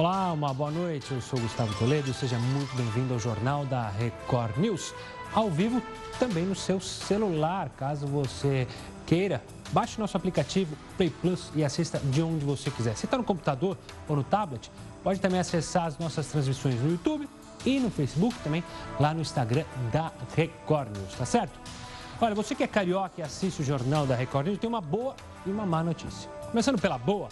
Olá, uma boa noite. Eu sou Gustavo Toledo. Seja muito bem-vindo ao Jornal da Record News. Ao vivo também no seu celular, caso você queira. Baixe nosso aplicativo Play Plus e assista de onde você quiser. Se está no computador ou no tablet, pode também acessar as nossas transmissões no YouTube e no Facebook também, lá no Instagram da Record News, tá certo? Olha, você que é carioca e assiste o Jornal da Record News, tem uma boa e uma má notícia. Começando pela boa,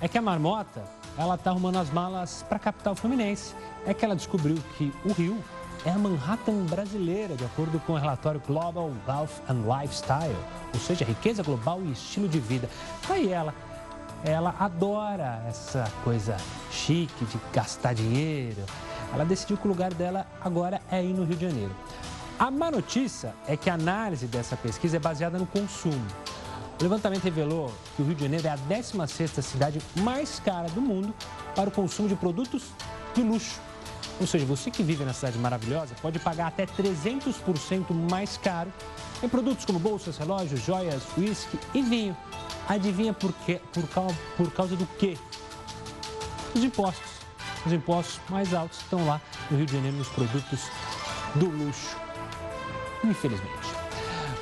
é que a marmota, ela tá arrumando as malas para a capital fluminense. É que ela descobriu que o Rio é a Manhattan brasileira, de acordo com o relatório Global Wealth and Lifestyle, ou seja, riqueza global e estilo de vida. Aí ela, ela adora essa coisa chique de gastar dinheiro. Ela decidiu que o lugar dela agora é ir no Rio de Janeiro. A má notícia é que a análise dessa pesquisa é baseada no consumo. O levantamento revelou que o Rio de Janeiro é a 16ª cidade mais cara do mundo para o consumo de produtos de luxo. Ou seja, você que vive na cidade maravilhosa pode pagar até 300% mais caro em produtos como bolsas, relógios, joias, uísque e vinho. Adivinha por quê? Por causa, por causa do quê? Os impostos. Os impostos mais altos estão lá no Rio de Janeiro nos produtos do luxo. Infelizmente.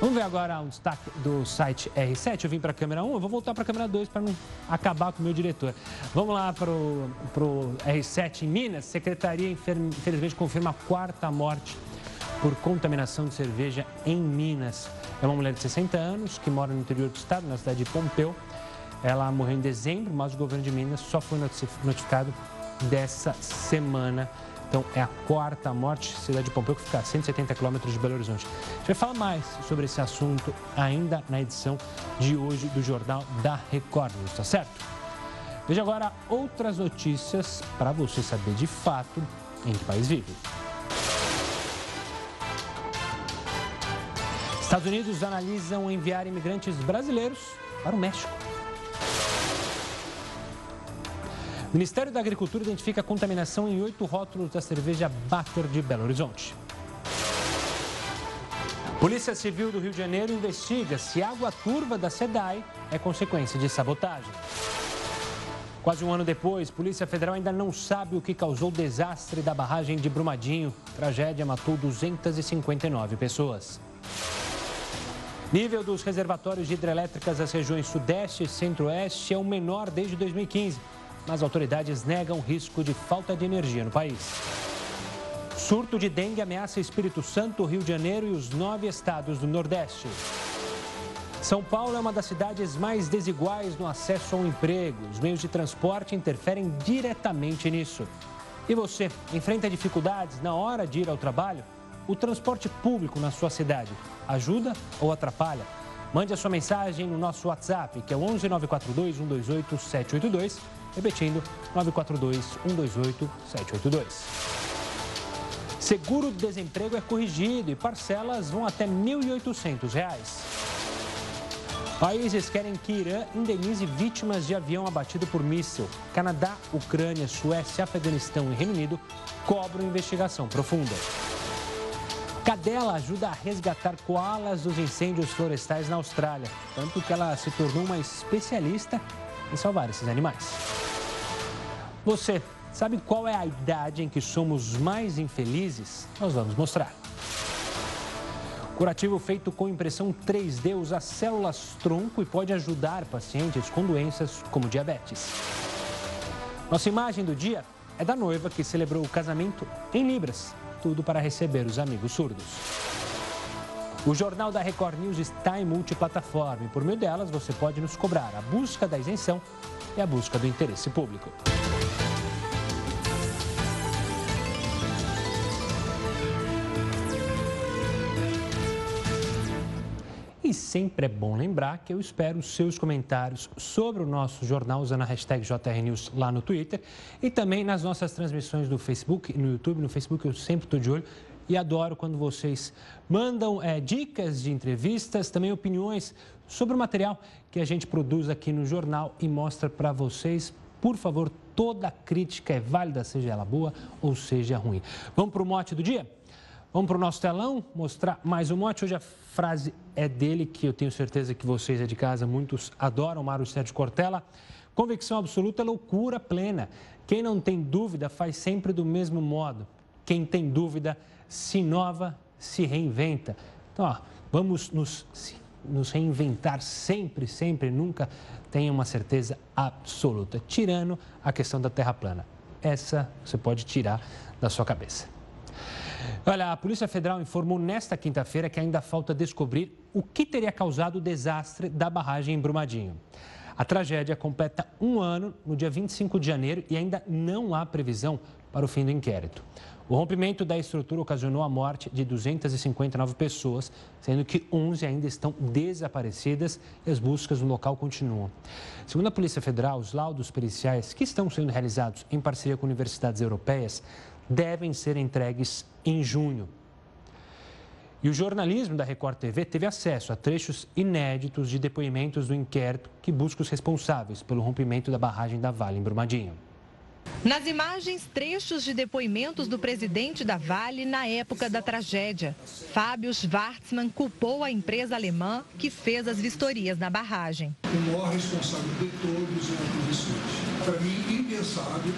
Vamos ver agora um destaque do site R7. Eu vim para a câmera 1, eu vou voltar para a câmera 2 para não acabar com o meu diretor. Vamos lá para o R7 em Minas. Secretaria, infelizmente, confirma a quarta morte por contaminação de cerveja em Minas. É uma mulher de 60 anos que mora no interior do estado, na cidade de Pompeu. Ela morreu em dezembro, mas o governo de Minas só foi notificado dessa semana então, é a quarta morte, cidade de Pompeu, que fica a 170 quilômetros de Belo Horizonte. A gente vai falar mais sobre esse assunto ainda na edição de hoje do Jornal da Record tá certo? Veja agora outras notícias para você saber de fato em que país vive. Estados Unidos analisam enviar imigrantes brasileiros para o México. O Ministério da Agricultura identifica contaminação em oito rótulos da cerveja Bater de Belo Horizonte. Polícia Civil do Rio de Janeiro investiga se água turva da SEDAI é consequência de sabotagem. Quase um ano depois, Polícia Federal ainda não sabe o que causou o desastre da barragem de Brumadinho. Tragédia matou 259 pessoas. Nível dos reservatórios de hidrelétricas das regiões Sudeste e Centro-Oeste é o menor desde 2015 mas autoridades negam risco de falta de energia no país. Surto de dengue ameaça Espírito Santo, Rio de Janeiro e os nove estados do Nordeste. São Paulo é uma das cidades mais desiguais no acesso ao emprego. Os meios de transporte interferem diretamente nisso. E você enfrenta dificuldades na hora de ir ao trabalho? O transporte público na sua cidade ajuda ou atrapalha? Mande a sua mensagem no nosso WhatsApp, que é o 11 942 128 782 Repetindo, 942-128-782. Seguro-desemprego é corrigido e parcelas vão até R$ 1.800. Países querem que Irã indenize vítimas de avião abatido por míssil. Canadá, Ucrânia, Suécia, Afeganistão e Reino Unido cobram investigação profunda. Cadela ajuda a resgatar koalas dos incêndios florestais na Austrália, tanto que ela se tornou uma especialista em salvar esses animais. Você sabe qual é a idade em que somos mais infelizes? Nós vamos mostrar. Curativo feito com impressão 3D usa células tronco e pode ajudar pacientes com doenças como diabetes. Nossa imagem do dia é da noiva que celebrou o casamento em Libras, tudo para receber os amigos surdos. O Jornal da Record News está em multiplataforma e por meio delas você pode nos cobrar a busca da isenção e a busca do interesse público. E sempre é bom lembrar que eu espero os seus comentários sobre o nosso jornal usando a hashtag JRNews lá no Twitter e também nas nossas transmissões do Facebook e no YouTube. No Facebook eu sempre estou de olho e adoro quando vocês mandam é, dicas de entrevistas, também opiniões sobre o material que a gente produz aqui no jornal e mostra para vocês. Por favor, toda crítica é válida, seja ela boa ou seja ruim. Vamos para o mote do dia? Vamos para o nosso telão mostrar mais um mote. Hoje a frase é dele, que eu tenho certeza que vocês é de casa, muitos adoram, Mário Sérgio Cortella. Convicção absoluta é loucura plena. Quem não tem dúvida faz sempre do mesmo modo. Quem tem dúvida se inova, se reinventa. Então, ó, vamos nos, nos reinventar sempre, sempre, nunca tenha uma certeza absoluta, tirando a questão da terra plana. Essa você pode tirar da sua cabeça. Olha, a Polícia Federal informou nesta quinta-feira que ainda falta descobrir o que teria causado o desastre da barragem em Brumadinho. A tragédia completa um ano no dia 25 de janeiro e ainda não há previsão para o fim do inquérito. O rompimento da estrutura ocasionou a morte de 259 pessoas, sendo que 11 ainda estão desaparecidas e as buscas no local continuam. Segundo a Polícia Federal, os laudos periciais que estão sendo realizados em parceria com universidades europeias devem ser entregues em junho. E o jornalismo da Record TV teve acesso a trechos inéditos de depoimentos do inquérito que busca os responsáveis pelo rompimento da barragem da Vale em Brumadinho. Nas imagens, trechos de depoimentos do presidente da Vale na época da tragédia. Fábio Schwartzmann culpou a empresa alemã que fez as vistorias na barragem. O maior responsável de todos é a Cruz Para mim, impensável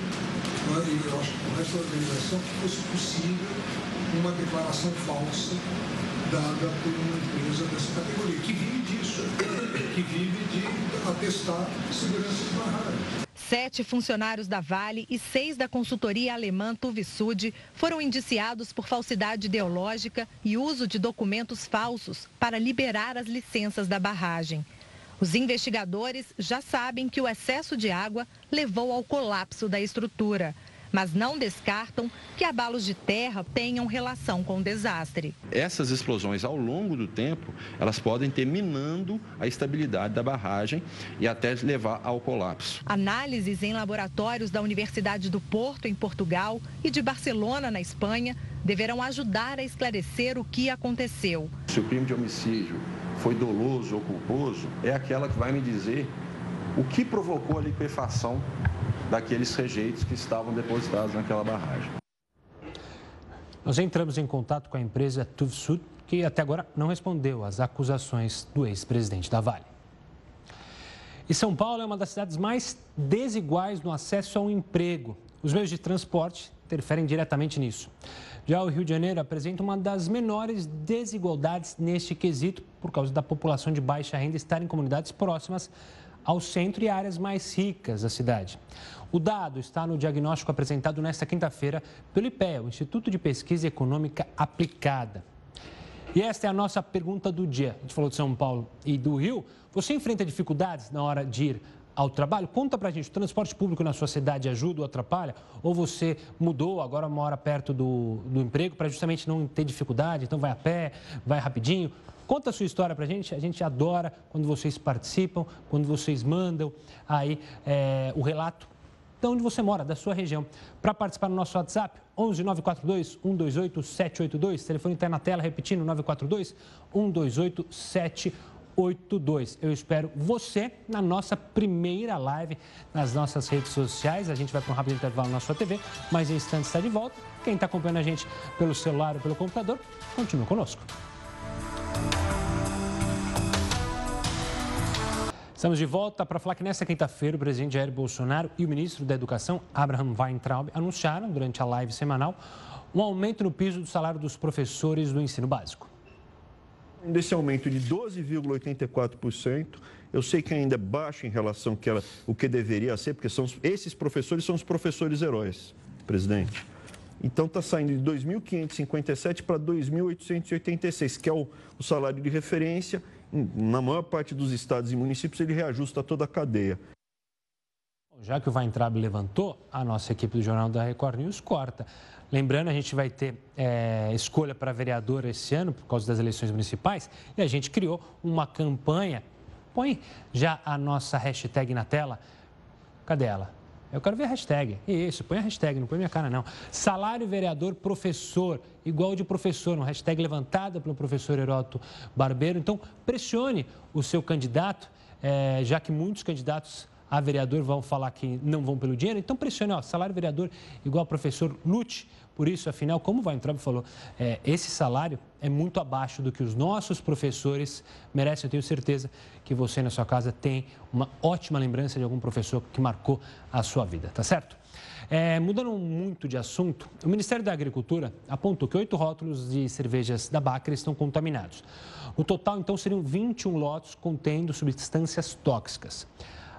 e eu acho que com essa organização que fosse possível uma declaração falsa dada por uma empresa dessa categoria, que vive disso, que vive de atestar segurança de barragem. Sete funcionários da Vale e seis da consultoria alemã Tuvisud foram indiciados por falsidade ideológica e uso de documentos falsos para liberar as licenças da barragem. Os investigadores já sabem que o excesso de água levou ao colapso da estrutura, mas não descartam que abalos de terra tenham relação com o desastre. Essas explosões, ao longo do tempo, elas podem ter minando a estabilidade da barragem e até levar ao colapso. Análises em laboratórios da Universidade do Porto, em Portugal, e de Barcelona, na Espanha, deverão ajudar a esclarecer o que aconteceu. Se o crime de homicídio foi doloso ou culposo, é aquela que vai me dizer o que provocou a liquefação daqueles rejeitos que estavam depositados naquela barragem. Nós entramos em contato com a empresa Tuvsud, que até agora não respondeu às acusações do ex-presidente da Vale. E São Paulo é uma das cidades mais desiguais no acesso ao emprego. Os meios de transporte interferem diretamente nisso. Já o Rio de Janeiro apresenta uma das menores desigualdades neste quesito, por causa da população de baixa renda estar em comunidades próximas ao centro e áreas mais ricas da cidade. O dado está no diagnóstico apresentado nesta quinta-feira pelo IPEA, o Instituto de Pesquisa Econômica Aplicada. E esta é a nossa pergunta do dia. A gente falou de São Paulo e do Rio. Você enfrenta dificuldades na hora de ir ao trabalho? Conta pra gente, o transporte público na sua cidade ajuda ou atrapalha? Ou você mudou, agora mora perto do, do emprego para justamente não ter dificuldade, então vai a pé, vai rapidinho? Conta a sua história pra gente, a gente adora quando vocês participam, quando vocês mandam aí é, o relato de onde você mora, da sua região. Para participar no nosso WhatsApp, 11 942 128 782, telefone está na tela, repetindo, 942 128 782. 82. Eu espero você na nossa primeira live nas nossas redes sociais. A gente vai para um rápido intervalo na sua TV, mas em instantes está de volta. Quem está acompanhando a gente pelo celular ou pelo computador, continue conosco. Estamos de volta para falar que nesta quinta-feira o presidente Jair Bolsonaro e o ministro da Educação, Abraham Weintraub, anunciaram durante a live semanal um aumento no piso do salário dos professores do ensino básico desse aumento de 12,84%, eu sei que ainda é baixo em relação que ela, o que deveria ser, porque são, esses professores são os professores heróis, presidente. Então está saindo de 2.557 para 2.886, que é o, o salário de referência. Na maior parte dos estados e municípios, ele reajusta toda a cadeia. Já que o Weintraub levantou, a nossa equipe do Jornal da Record News corta. Lembrando, a gente vai ter é, escolha para vereador esse ano, por causa das eleições municipais, e a gente criou uma campanha. Põe já a nossa hashtag na tela. Cadê ela? Eu quero ver a hashtag. Isso, põe a hashtag, não põe minha cara, não. Salário vereador professor, igual de professor, uma hashtag levantada pelo professor Heroto Barbeiro. Então, pressione o seu candidato, é, já que muitos candidatos a vereador vão falar que não vão pelo dinheiro, então pressione, ó, salário vereador igual ao professor Lute, Por isso, afinal, como o Weintraub falou, é, esse salário é muito abaixo do que os nossos professores merecem. Eu tenho certeza que você na sua casa tem uma ótima lembrança de algum professor que marcou a sua vida, tá certo? É, mudando muito de assunto, o Ministério da Agricultura apontou que oito rótulos de cervejas da Baker estão contaminados. No total, então, seriam 21 lotes contendo substâncias tóxicas.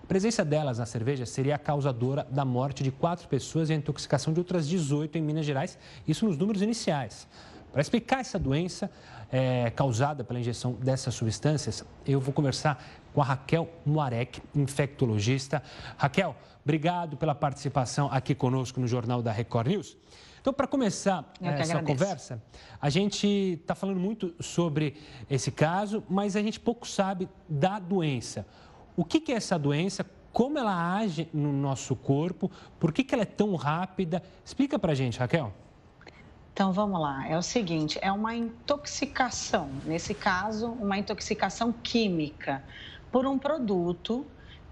A presença delas na cerveja seria a causadora da morte de quatro pessoas e a intoxicação de outras 18 em Minas Gerais, isso nos números iniciais. Para explicar essa doença é, causada pela injeção dessas substâncias, eu vou conversar com a Raquel Moarek, infectologista. Raquel, obrigado pela participação aqui conosco no Jornal da Record News. Então, para começar essa conversa, a gente está falando muito sobre esse caso, mas a gente pouco sabe da doença. O que, é essa doença? Como ela age no nosso corpo? Por que, que ela é tão rápida? Explica para gente, Raquel. Então vamos lá, é o seguinte, é uma intoxicação, nesse caso, uma intoxicação química por um produto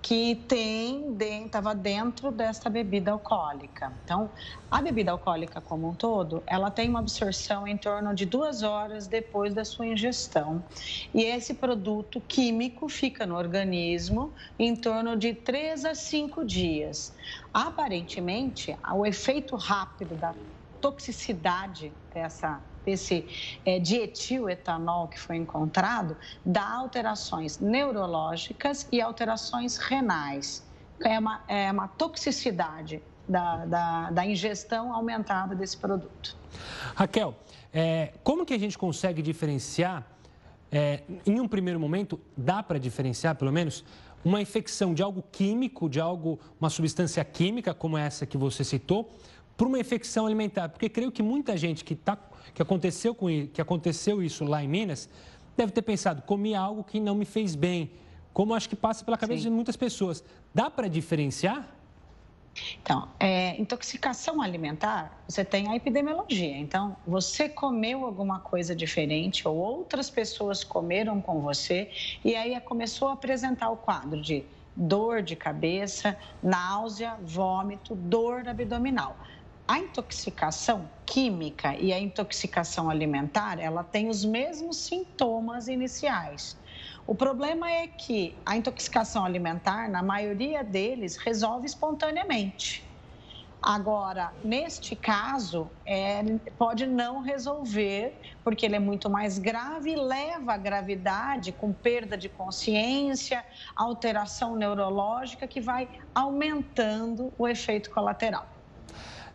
que tem estava dentro dessa bebida alcoólica. Então, a bebida alcoólica como um todo, ela tem uma absorção em torno de duas horas depois da sua ingestão. E esse produto químico fica no organismo em torno de três a cinco dias. Aparentemente, o efeito rápido da toxicidade dessa desse é, dietiletanol que foi encontrado dá alterações neurológicas e alterações renais. É uma, é uma toxicidade da, da, da, ingestão aumentada desse produto. Raquel, é, como que a gente consegue diferenciar, é, em um primeiro momento, dá para diferenciar pelo menos, uma infecção de algo químico, de algo, uma substância química, como essa que você citou, para uma infecção alimentar? Porque creio que muita gente que, tá, que, aconteceu com, que aconteceu isso lá em Minas deve ter pensado, comi algo que não me fez bem. Como acho que passa pela cabeça Sim. de muitas pessoas. Dá para diferenciar? Então, é, intoxicação alimentar, você tem a epidemiologia. Então, você comeu alguma coisa diferente ou outras pessoas comeram com você e aí começou a apresentar o quadro de dor de cabeça, náusea, vômito, dor abdominal. A intoxicação química e a intoxicação alimentar, ela tem os mesmos sintomas iniciais. O problema é que a intoxicação alimentar, na maioria deles, resolve espontaneamente. Agora, neste caso, é, pode não resolver, porque ele é muito mais grave e leva à gravidade com perda de consciência, alteração neurológica, que vai aumentando o efeito colateral.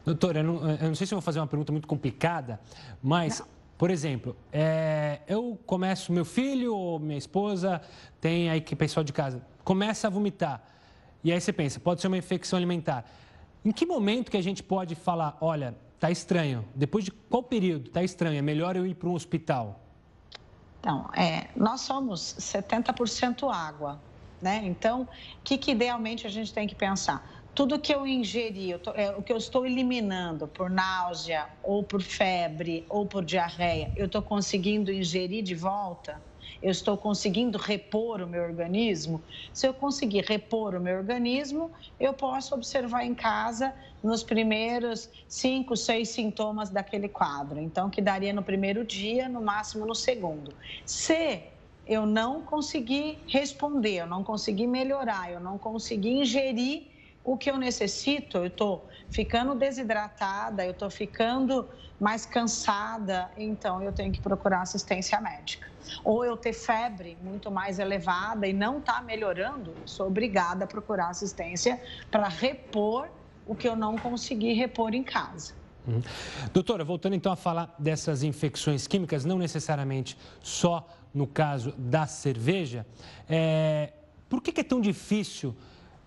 Doutora, eu não, eu não, sei se eu vou fazer uma pergunta muito complicada, mas, não. por exemplo, é, eu começo, meu filho ou minha esposa tem aí que pessoal de casa começa a vomitar. E aí você pensa, pode ser uma infecção alimentar. Em que momento que a gente pode falar, olha, tá estranho? Depois de qual período tá estranho? É melhor eu ir para um hospital? Então, é, nós somos 70% água, né? Então, o que, que idealmente a gente tem que pensar? Tudo que eu ingeri, eu tô, é, o que eu estou eliminando por náusea, ou por febre, ou por diarreia, eu estou conseguindo ingerir de volta? Eu estou conseguindo repor o meu organismo? Se eu conseguir repor o meu organismo, eu posso observar em casa nos primeiros cinco, seis sintomas daquele quadro. Então, que daria no primeiro dia, no máximo no segundo. Se eu não conseguir responder, eu não conseguir melhorar, eu não conseguir ingerir o que eu necessito, eu estou ficando desidratada, eu estou ficando mais cansada, então eu tenho que procurar assistência médica. Ou eu ter febre muito mais elevada e não está melhorando, sou obrigada a procurar assistência para repor o que eu não consegui repor em casa. Uhum. Doutora, voltando então a falar dessas infecções químicas, não necessariamente só no caso da cerveja, é... por que, que é tão difícil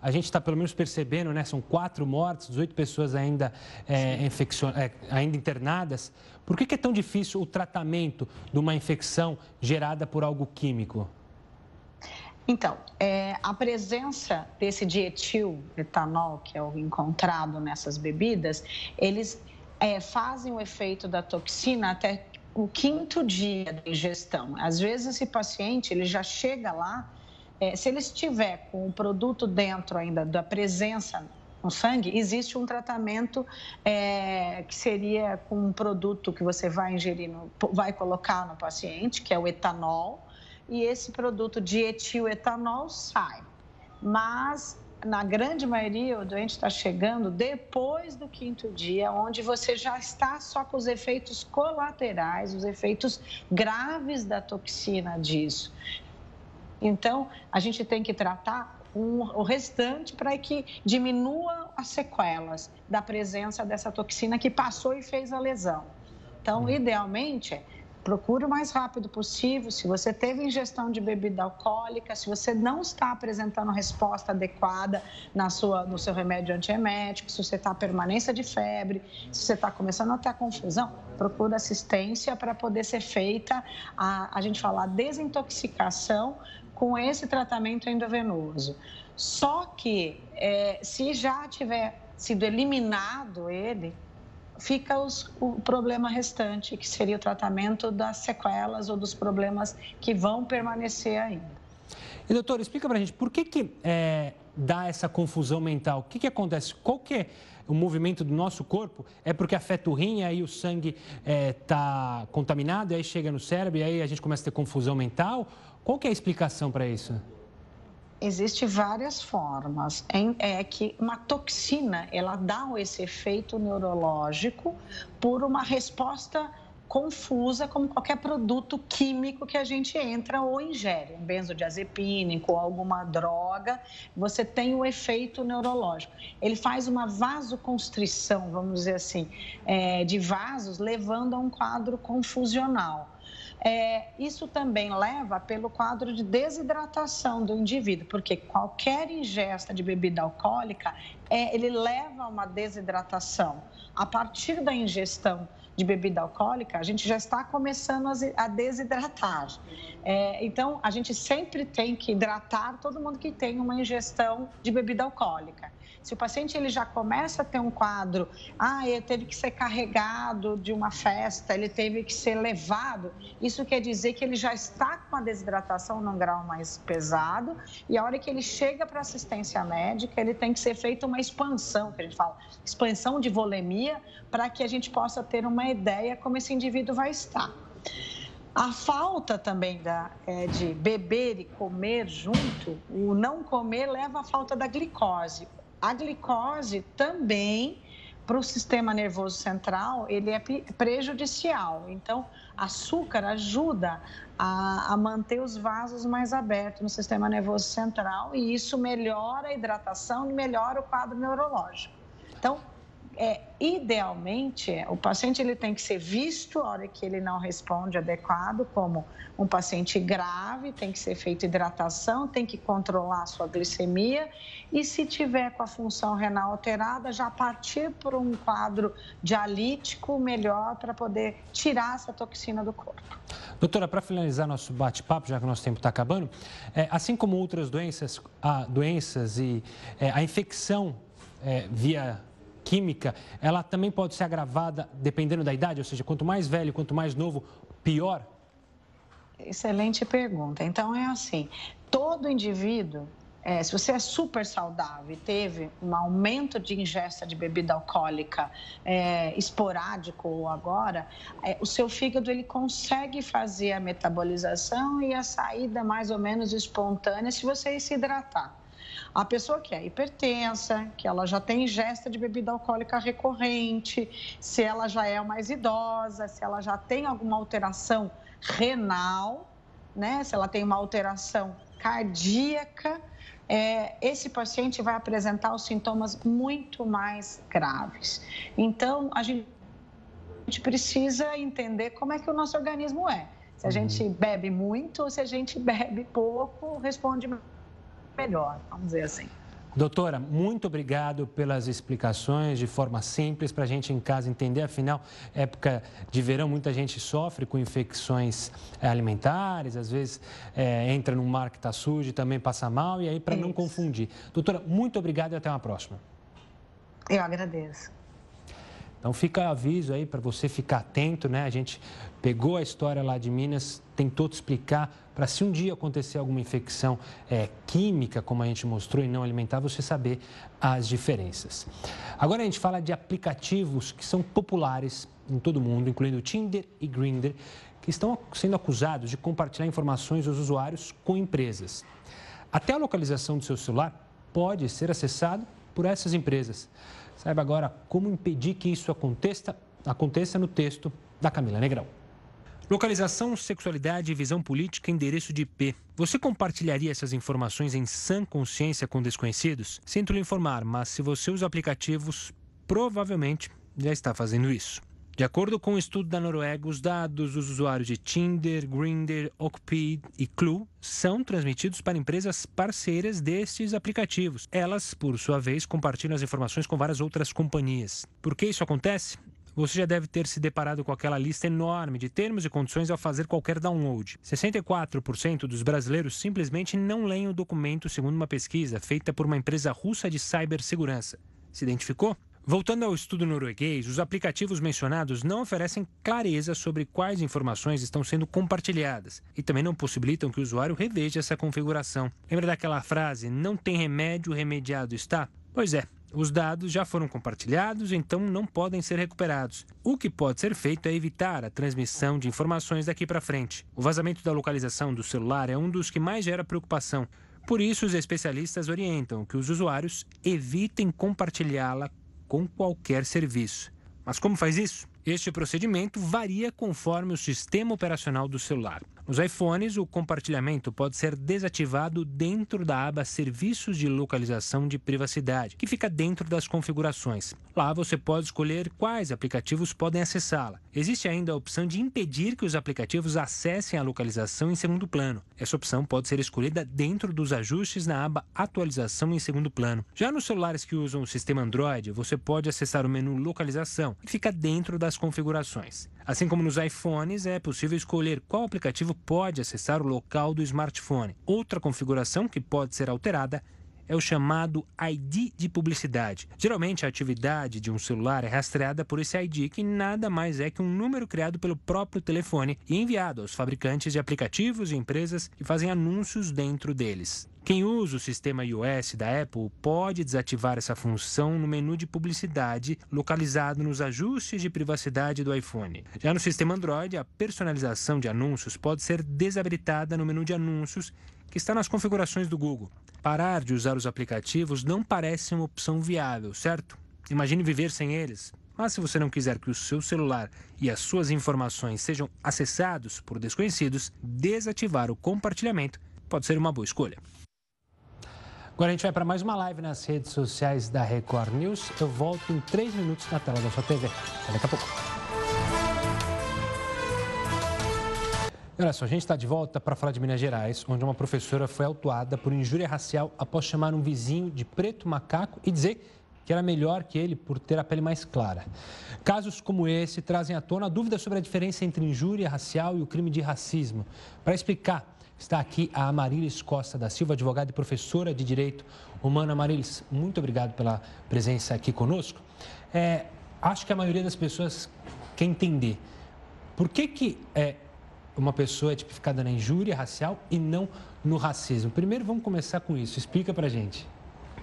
a gente está pelo menos percebendo, né? São quatro mortes, 18 pessoas ainda, é, é, ainda internadas. Por que, que é tão difícil o tratamento de uma infecção gerada por algo químico? Então, é, a presença desse dietil etanol, que é o encontrado nessas bebidas, eles é, fazem o efeito da toxina até o quinto dia da ingestão. Às vezes, esse paciente ele já chega lá é, se ele estiver com o produto dentro ainda da presença no sangue, existe um tratamento é, que seria com um produto que você vai ingerir, no, vai colocar no paciente, que é o etanol, e esse produto de etietanol sai. Mas na grande maioria, o doente está chegando depois do quinto dia, onde você já está só com os efeitos colaterais, os efeitos graves da toxina disso. Então, a gente tem que tratar um, o restante para que diminua as sequelas da presença dessa toxina que passou e fez a lesão. Então, idealmente, procure o mais rápido possível. Se você teve ingestão de bebida alcoólica, se você não está apresentando resposta adequada na sua, no seu remédio antiemético, se você está permanência de febre, se você está começando a ter confusão, procure assistência para poder ser feita a, a gente fala, a desintoxicação com esse tratamento endovenoso. Só que é, se já tiver sido eliminado ele, fica os, o problema restante, que seria o tratamento das sequelas ou dos problemas que vão permanecer ainda. E doutor, explica para a gente por que, que é, dá essa confusão mental? O que, que acontece? Qual que é o movimento do nosso corpo? É porque afeta o rim, aí o sangue está é, tá contaminado, aí chega no cérebro, e aí a gente começa a ter confusão mental? Qual que é a explicação para isso? Existem várias formas. É que uma toxina, ela dá esse efeito neurológico por uma resposta confusa, como qualquer produto químico que a gente entra ou ingere, um benzodiazepínico, alguma droga, você tem o efeito neurológico. Ele faz uma vasoconstrição, vamos dizer assim, é, de vasos, levando a um quadro confusional. É, isso também leva pelo quadro de desidratação do indivíduo, porque qualquer ingesta de bebida alcoólica, é, ele leva a uma desidratação. A partir da ingestão de bebida alcoólica, a gente já está começando a desidratar. É, então, a gente sempre tem que hidratar todo mundo que tem uma ingestão de bebida alcoólica. Se o paciente ele já começa a ter um quadro, ah, ele teve que ser carregado de uma festa, ele teve que ser levado, isso quer dizer que ele já está com a desidratação num grau mais pesado e a hora que ele chega para assistência médica, ele tem que ser feita uma expansão, que a gente fala, expansão de volemia, para que a gente possa ter uma ideia como esse indivíduo vai estar. A falta também da, é, de beber e comer junto, o não comer leva à falta da glicose a glicose também para o sistema nervoso central ele é prejudicial. Então, açúcar ajuda a, a, manter os vasos mais abertos no sistema nervoso central e isso melhora a hidratação e melhora o quadro neurológico. Então, é, idealmente, o paciente ele tem que ser visto a hora que ele não responde adequado, como um paciente grave, tem que ser feita hidratação, tem que controlar a sua glicemia e se tiver com a função renal alterada, já partir por um quadro dialítico melhor para poder tirar essa toxina do corpo. Doutora, para finalizar nosso bate-papo, já que o nosso tempo está acabando, é, assim como outras doenças, a, doenças e é, a infecção é, via química, ela também pode ser agravada dependendo da idade? Ou seja, quanto mais velho, quanto mais novo, pior? Excelente pergunta. Então, é assim: todo indivíduo é, se você é super saudável e teve um aumento de ingesta de bebida alcoólica é, esporádico ou agora, é, o seu fígado ele consegue fazer a metabolização e a saída mais ou menos espontânea se você se hidratar. A pessoa que é hipertensa, que ela já tem ingesta de bebida alcoólica recorrente, se ela já é mais idosa, se ela já tem alguma alteração renal, né? Se ela tem uma alteração cardíaca, é, esse paciente vai apresentar os sintomas muito mais graves. Então, a gente precisa entender como é que o nosso organismo é. Se a uhum. gente bebe muito ou se a gente bebe pouco, responde melhor, vamos dizer assim. Doutora, muito obrigado pelas explicações de forma simples para a gente em casa entender. Afinal, época de verão, muita gente sofre com infecções eh, alimentares, às vezes é, entra num mar que está sujo e também passa mal, e aí para não confundir. Doutora, muito obrigado e até uma próxima. Eu agradeço. Então fica aviso aí para você ficar atento, né? A gente pegou a história lá de Minas, tentou te explicar para se um dia acontecer alguma infecção é, química, como a gente mostrou, e não alimentar, você saber as diferenças. Agora a gente fala de aplicativos que são populares em todo o mundo, incluindo Tinder e Grindr, que estão sendo acusados de compartilhar informações dos usuários com empresas. Até a localização do seu celular pode ser acessado por essas empresas. Saiba agora como impedir que isso aconteça, aconteça no texto da Camila Negrão. Localização, sexualidade visão política, endereço de IP. Você compartilharia essas informações em sã consciência com desconhecidos? Sinto lhe informar, mas se você usa aplicativos, provavelmente já está fazendo isso. De acordo com um estudo da Noruega, os dados dos usuários de Tinder, Grindr, Okpid e Clue são transmitidos para empresas parceiras destes aplicativos. Elas, por sua vez, compartilham as informações com várias outras companhias. Por que isso acontece? Você já deve ter se deparado com aquela lista enorme de termos e condições ao fazer qualquer download. 64% dos brasileiros simplesmente não leem o documento, segundo uma pesquisa feita por uma empresa russa de cibersegurança. Se identificou? Voltando ao estudo norueguês, os aplicativos mencionados não oferecem clareza sobre quais informações estão sendo compartilhadas e também não possibilitam que o usuário reveja essa configuração. Lembra daquela frase: não tem remédio, remediado está? Pois é, os dados já foram compartilhados, então não podem ser recuperados. O que pode ser feito é evitar a transmissão de informações daqui para frente. O vazamento da localização do celular é um dos que mais gera preocupação. Por isso, os especialistas orientam que os usuários evitem compartilhá-la com qualquer serviço. Mas como faz isso? Este procedimento varia conforme o sistema operacional do celular. Nos iPhones, o compartilhamento pode ser desativado dentro da aba Serviços de Localização de Privacidade, que fica dentro das configurações. Lá você pode escolher quais aplicativos podem acessá-la. Existe ainda a opção de impedir que os aplicativos acessem a localização em segundo plano. Essa opção pode ser escolhida dentro dos ajustes na aba Atualização em segundo plano. Já nos celulares que usam o sistema Android, você pode acessar o menu Localização, que fica dentro das configurações. Assim como nos iPhones, é possível escolher qual aplicativo pode acessar o local do smartphone. Outra configuração que pode ser alterada é o chamado ID de publicidade. Geralmente, a atividade de um celular é rastreada por esse ID, que nada mais é que um número criado pelo próprio telefone e enviado aos fabricantes de aplicativos e empresas que fazem anúncios dentro deles. Quem usa o sistema iOS da Apple pode desativar essa função no menu de publicidade localizado nos ajustes de privacidade do iPhone. Já no sistema Android, a personalização de anúncios pode ser desabilitada no menu de anúncios que está nas configurações do Google. Parar de usar os aplicativos não parece uma opção viável, certo? Imagine viver sem eles. Mas se você não quiser que o seu celular e as suas informações sejam acessados por desconhecidos, desativar o compartilhamento pode ser uma boa escolha. Agora a gente vai para mais uma live nas redes sociais da Record News. Eu volto em três minutos na tela da sua TV. Até daqui a pouco. Olha só, a gente está de volta para falar de Minas Gerais, onde uma professora foi autuada por injúria racial após chamar um vizinho de preto macaco e dizer que era melhor que ele por ter a pele mais clara. Casos como esse trazem à tona dúvidas sobre a diferença entre injúria racial e o crime de racismo. Para explicar, está aqui a Amarilis Costa da Silva, advogada e professora de Direito Humano. Amarilis, muito obrigado pela presença aqui conosco. É, acho que a maioria das pessoas quer entender por que, que é, uma pessoa é tipificada na injúria racial e não no racismo. Primeiro, vamos começar com isso. Explica para gente.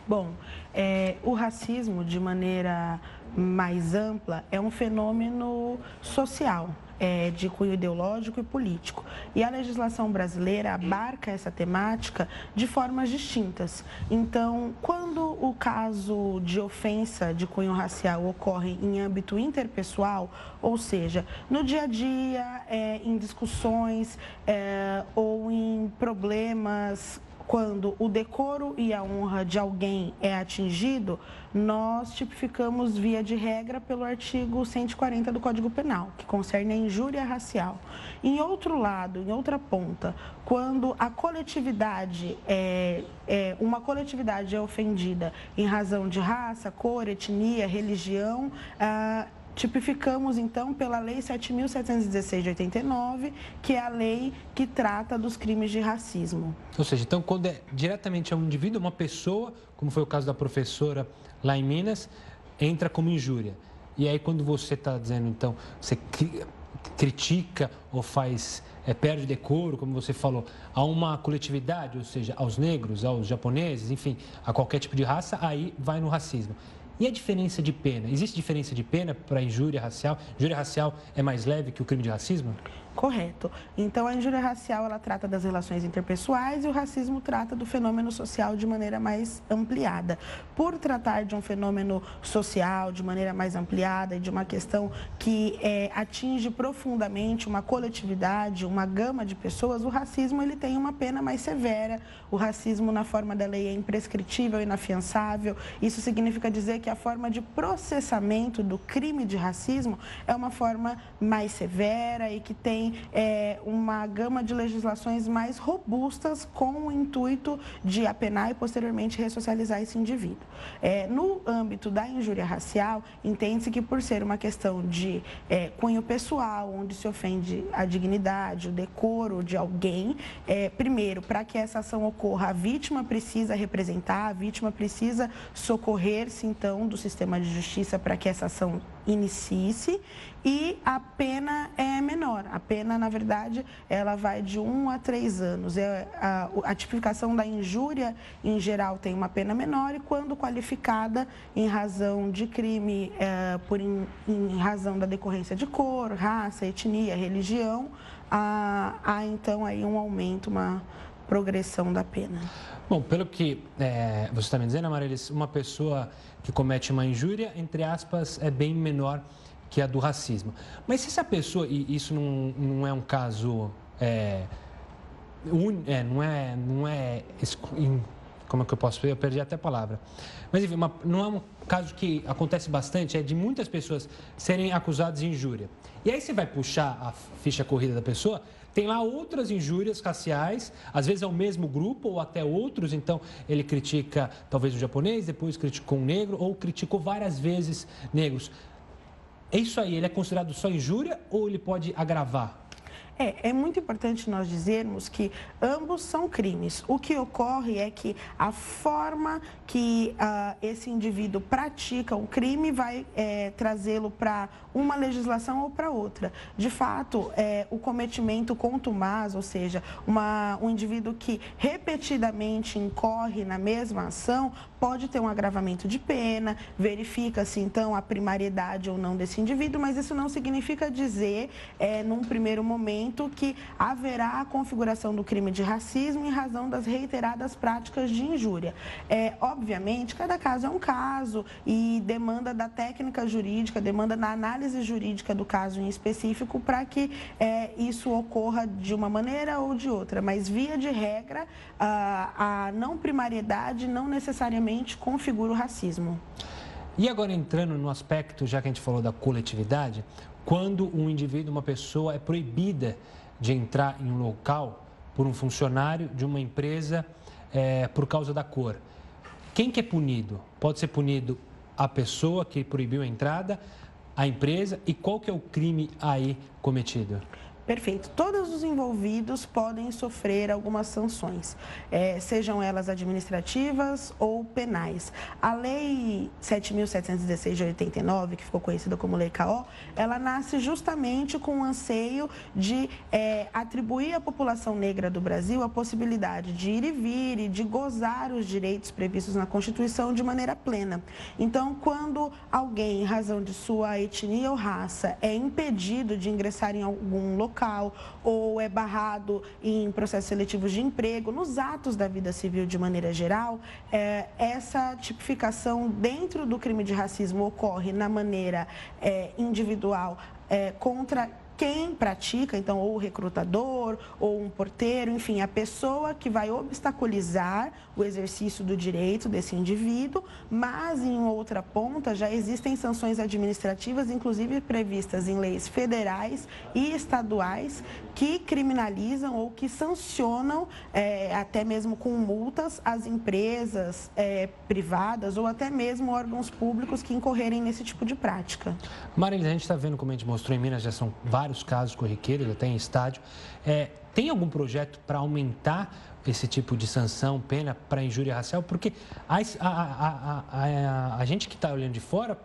Bom, é, o racismo, de maneira mais ampla, é um fenômeno social é, de cunho ideológico e político. E a legislação brasileira abarca essa temática de formas distintas. Então, quando o caso de ofensa de cunho racial ocorre em âmbito interpessoal, ou seja, no dia a dia, é, em discussões é, ou em problemas quando o decoro e a honra de alguém é atingido, nós tipificamos via de regra pelo artigo 140 do Código Penal, que concerne a injúria racial. Em outro lado, em outra ponta, quando a coletividade é, é uma coletividade é ofendida em razão de raça, cor, etnia, religião, ah, Tipificamos, então, pela Lei 7.716 de 89, que é a lei que trata dos crimes de racismo. Ou seja, então, quando é diretamente a um indivíduo, uma pessoa, como foi o caso da professora lá em Minas, entra como injúria. E aí, quando você está dizendo, então, você critica ou faz é, perde decoro, como você falou, a uma coletividade, ou seja, aos negros, aos japoneses, enfim, a qualquer tipo de raça, aí vai no racismo. E a diferença de pena? Existe diferença de pena para injúria racial? Injúria racial é mais leve que o crime de racismo? Correto. Então, a injúria racial, ela trata das relações interpessoais e o racismo trata do fenômeno social de maneira mais ampliada. Por tratar de um fenômeno social de maneira mais ampliada e de uma questão que é, atinge profundamente uma coletividade, uma gama de pessoas, o racismo ele tem uma pena mais severa. O racismo, na forma da lei, é imprescritível, inafiançável. Isso significa dizer que a forma de processamento do crime de racismo é uma forma mais severa e que tem é, uma gama de legislações mais robustas com o intuito de apenar e posteriormente ressocializar esse indivíduo. É, no âmbito da injúria racial, entende-se que por ser uma questão de é, cunho pessoal, onde se ofende a dignidade, o decoro de alguém, é, primeiro, para que essa ação ocorra, a vítima precisa representar, a vítima precisa socorrer-se, então, do sistema de justiça para que essa ação inicie-se e a pena é menor. A pena, na verdade, ela vai de um a três anos. É, a, a tipificação da injúria, em geral, tem uma pena menor e quando qualificada em razão de crime, é, por em, em, razão da decorrência de cor, raça, etnia, religião, há, há então aí um aumento, uma progressão da pena. Bom, pelo que é, você está me dizendo, Marilis, uma pessoa que comete uma injúria, entre aspas, é bem menor que a do racismo. Mas se essa pessoa, e isso não, não é um caso. É, un, é, não é. Não é como é que eu posso ver? Eu perdi até a palavra. Mas enfim, uma, não é um caso que acontece bastante, é de muitas pessoas serem acusadas de injúria. E aí você vai puxar a ficha corrida da pessoa, tem lá outras injúrias raciais, às vezes é o mesmo grupo ou até outros, então ele critica talvez o japonês, depois criticou um negro ou criticou várias vezes negros. É isso aí, ele é considerado só injúria ou ele pode agravar? É, é muito importante nós dizermos que ambos são crimes. O que ocorre é que a forma que uh, esse indivíduo pratica o crime vai é, trazê-lo para uma legislação ou para outra. De fato, é, o cometimento contumaz, ou seja, uma, um indivíduo que repetidamente incorre na mesma ação, pode ter um agravamento de pena, verifica-se então a primariedade ou não desse indivíduo, mas isso não significa dizer, é, num primeiro momento, que haverá a configuração do crime de racismo em razão das reiteradas práticas de injúria. É, obviamente, cada caso é um caso e demanda da técnica jurídica, demanda da análise jurídica do caso em específico para que é, isso ocorra de uma maneira ou de outra. Mas, via de regra, a, a não primariedade não necessariamente configura o racismo. E agora entrando no aspecto, já que a gente falou da coletividade, quando um indivíduo, uma pessoa é proibida de entrar em um local por um funcionário de uma empresa é, por causa da cor. Quem que é punido? Pode ser punido a pessoa que proibiu a entrada, a empresa e qual que é o crime aí cometido? Perfeito. Todos os envolvidos podem sofrer algumas sanções, é, sejam elas administrativas ou penais. A Lei 7.716 de 89, que ficou conhecida como Lei CAO, ela nasce justamente com o anseio de é, atribuir à população negra do Brasil a possibilidade de ir e vir e de gozar os direitos previstos na Constituição de maneira plena. Então, quando alguém, em razão de sua etnia ou raça, é impedido de ingressar em algum local, local ou é barrado em processos seletivos de emprego, nos atos da vida civil de maneira geral, é, essa tipificação dentro do crime de racismo ocorre na maneira é, individual é, contra quem pratica, então, ou o recrutador, ou um porteiro, enfim, a pessoa que vai obstaculizar o exercício do direito desse indivíduo, mas em outra ponta já existem sanções administrativas, inclusive previstas em leis federais e estaduais, que criminalizam ou que sancionam, é, até mesmo com multas, as empresas é, privadas ou até mesmo órgãos públicos que incorrerem nesse tipo de prática. Marília, a gente está vendo, como a gente mostrou em Minas, já são vários casos corriqueiros, até em estádio. É, tem algum projeto para aumentar esse tipo de sanção, pena para injúria racial? Porque a, a, a, a gente que está olhando de fora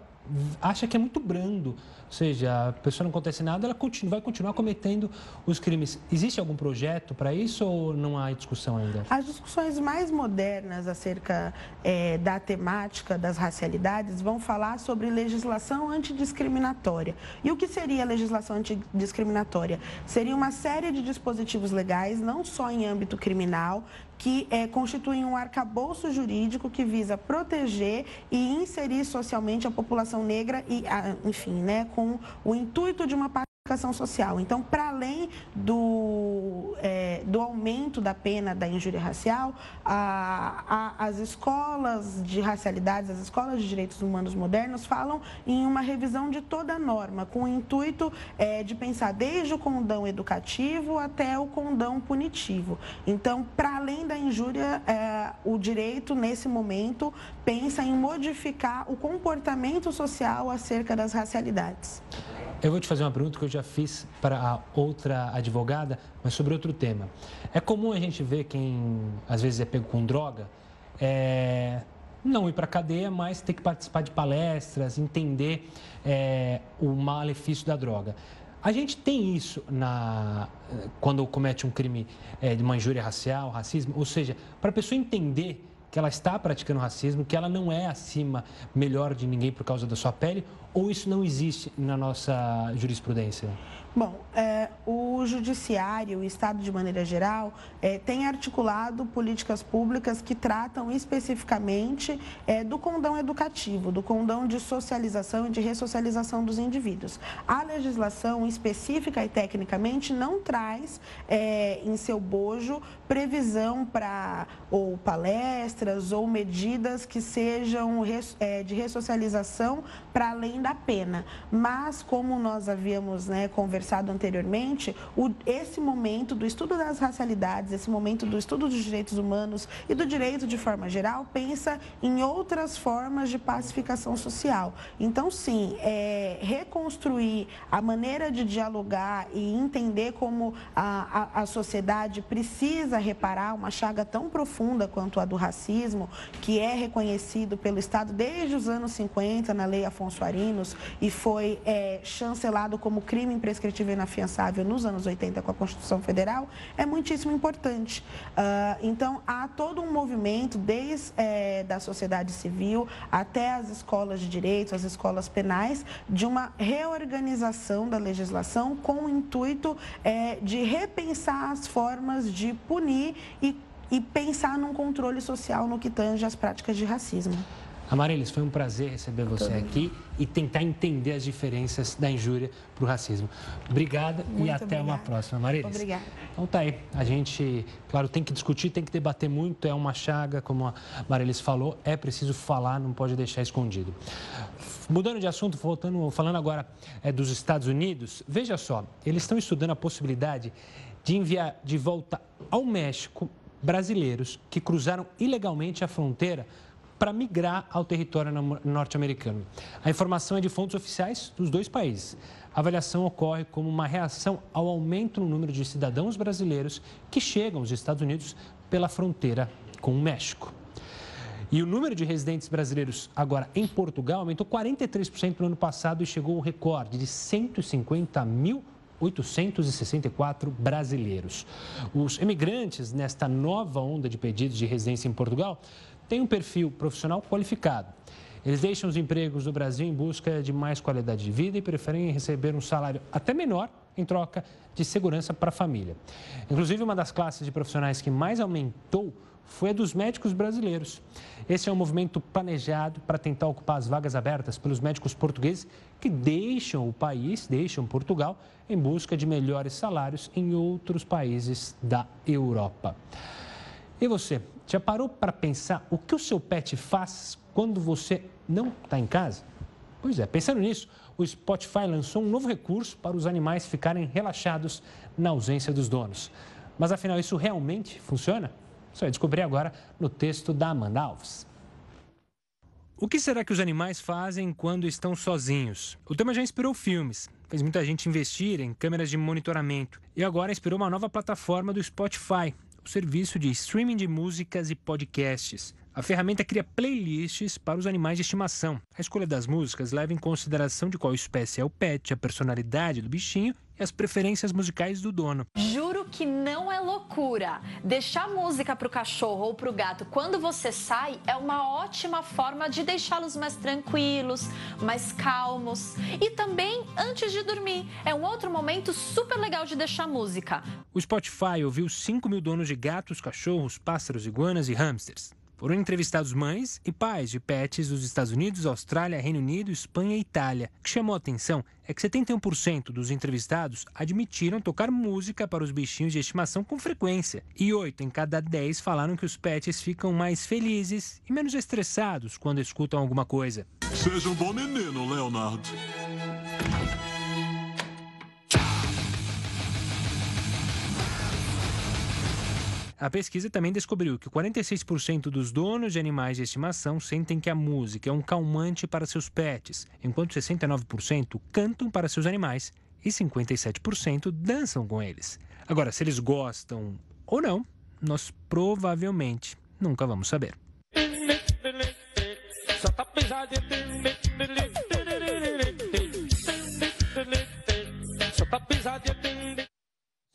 acha que é muito brando. Ou seja, a pessoa não acontece nada, ela continua, vai continuar cometendo os crimes. Existe algum projeto para isso ou não há discussão ainda? As discussões mais modernas acerca é, da temática das racialidades vão falar sobre legislação antidiscriminatória. E o que seria legislação antidiscriminatória? Seria uma série de dispositivos legais, não só em âmbito criminal, que é, constituem um arcabouço jurídico que visa proteger e inserir socialmente a população negra e, enfim, né, com o intuito de uma Educação social. Então, para além do, é, do aumento da pena da injúria racial, a, a, as escolas de racialidades, as escolas de direitos humanos modernos falam em uma revisão de toda a norma, com o intuito é, de pensar desde o condão educativo até o condão punitivo. Então, para além da injúria, é, o direito, nesse momento, pensa em modificar o comportamento social acerca das racialidades. Eu vou te fazer uma pergunta que eu já fiz para a outra advogada, mas sobre outro tema. É comum a gente ver quem às vezes é pego com droga, é, não ir para a cadeia, mas ter que participar de palestras, entender é, o malefício da droga. A gente tem isso na, quando comete um crime é, de uma injúria racial, racismo, ou seja, para a pessoa entender que ela está praticando racismo, que ela não é acima, melhor de ninguém por causa da sua pele, ou isso não existe na nossa jurisprudência? Bom, é, o Judiciário, o Estado de maneira geral, é, tem articulado políticas públicas que tratam especificamente é, do condão educativo, do condão de socialização e de ressocialização dos indivíduos. A legislação específica e tecnicamente não traz é, em seu bojo previsão para ou palestras ou medidas que sejam é, de ressocialização para além da pena. Mas, como nós havíamos né, conversado anteriormente, o, esse momento do estudo das racialidades, esse momento do estudo dos direitos humanos e do direito de forma geral, pensa em outras formas de pacificação social. Então, sim, é, reconstruir a maneira de dialogar e entender como a, a, a sociedade precisa reparar uma chaga tão profunda quanto a do racismo, que é reconhecido pelo Estado desde os anos 50 na Lei Afonso Arino, e foi é, chancelado como crime imprescritível e inafiançável nos anos 80 com a Constituição Federal, é muitíssimo importante. Uh, então, há todo um movimento, desde é, da sociedade civil até as escolas de direito, as escolas penais, de uma reorganização da legislação com o intuito é, de repensar as formas de punir e, e pensar num controle social no que tange às práticas de racismo. Amarilis, foi um prazer receber você aqui e tentar entender as diferenças da injúria para o racismo. Obrigada Muito e até obrigada. uma próxima, Amarilis. Obrigada. Então tá aí. A gente, claro, tem que discutir, tem que debater muito. É uma chaga, como a Marilis falou, é preciso falar, não pode deixar escondido. Mudando de assunto, voltando, falando agora é, dos Estados Unidos, veja só, eles estão estudando a possibilidade de enviar de volta ao México brasileiros que cruzaram ilegalmente a fronteira para migrar ao território norte-americano. A informação é de fontes oficiais dos dois países. A avaliação ocorre como uma reação ao aumento no número de cidadãos brasileiros que chegam aos Estados Unidos pela fronteira com o México. E o número de residentes brasileiros agora em Portugal aumentou 43% no ano passado e chegou ao recorde de 150 mil 864 brasileiros. Os emigrantes nesta nova onda de pedidos de residência em Portugal têm um perfil profissional qualificado. Eles deixam os empregos do Brasil em busca de mais qualidade de vida e preferem receber um salário até menor em troca de segurança para a família. Inclusive, uma das classes de profissionais que mais aumentou foi a dos médicos brasileiros. Esse é um movimento planejado para tentar ocupar as vagas abertas pelos médicos portugueses que deixam o país, deixam Portugal, em busca de melhores salários em outros países da Europa. E você, já parou para pensar o que o seu pet faz quando você não está em casa? Pois é, pensando nisso, o Spotify lançou um novo recurso para os animais ficarem relaxados na ausência dos donos. Mas afinal, isso realmente funciona? Vai descobrir agora no texto da Amanda Alves. O que será que os animais fazem quando estão sozinhos? O tema já inspirou filmes, fez muita gente investir em câmeras de monitoramento e agora inspirou uma nova plataforma do Spotify, o serviço de streaming de músicas e podcasts. A ferramenta cria playlists para os animais de estimação. A escolha das músicas leva em consideração de qual espécie é o pet, a personalidade do bichinho e as preferências musicais do dono. Juro que não é loucura. Deixar música para o cachorro ou para o gato quando você sai é uma ótima forma de deixá-los mais tranquilos, mais calmos. E também antes de dormir. É um outro momento super legal de deixar música. O Spotify ouviu 5 mil donos de gatos, cachorros, pássaros, iguanas e hamsters. Foram entrevistados mães e pais de pets dos Estados Unidos, Austrália, Reino Unido, Espanha e Itália. O que chamou a atenção é que 71% dos entrevistados admitiram tocar música para os bichinhos de estimação com frequência. E 8 em cada 10 falaram que os pets ficam mais felizes e menos estressados quando escutam alguma coisa. Seja um bom menino, Leonardo. A pesquisa também descobriu que 46% dos donos de animais de estimação sentem que a música é um calmante para seus pets, enquanto 69% cantam para seus animais e 57% dançam com eles. Agora, se eles gostam ou não, nós provavelmente nunca vamos saber.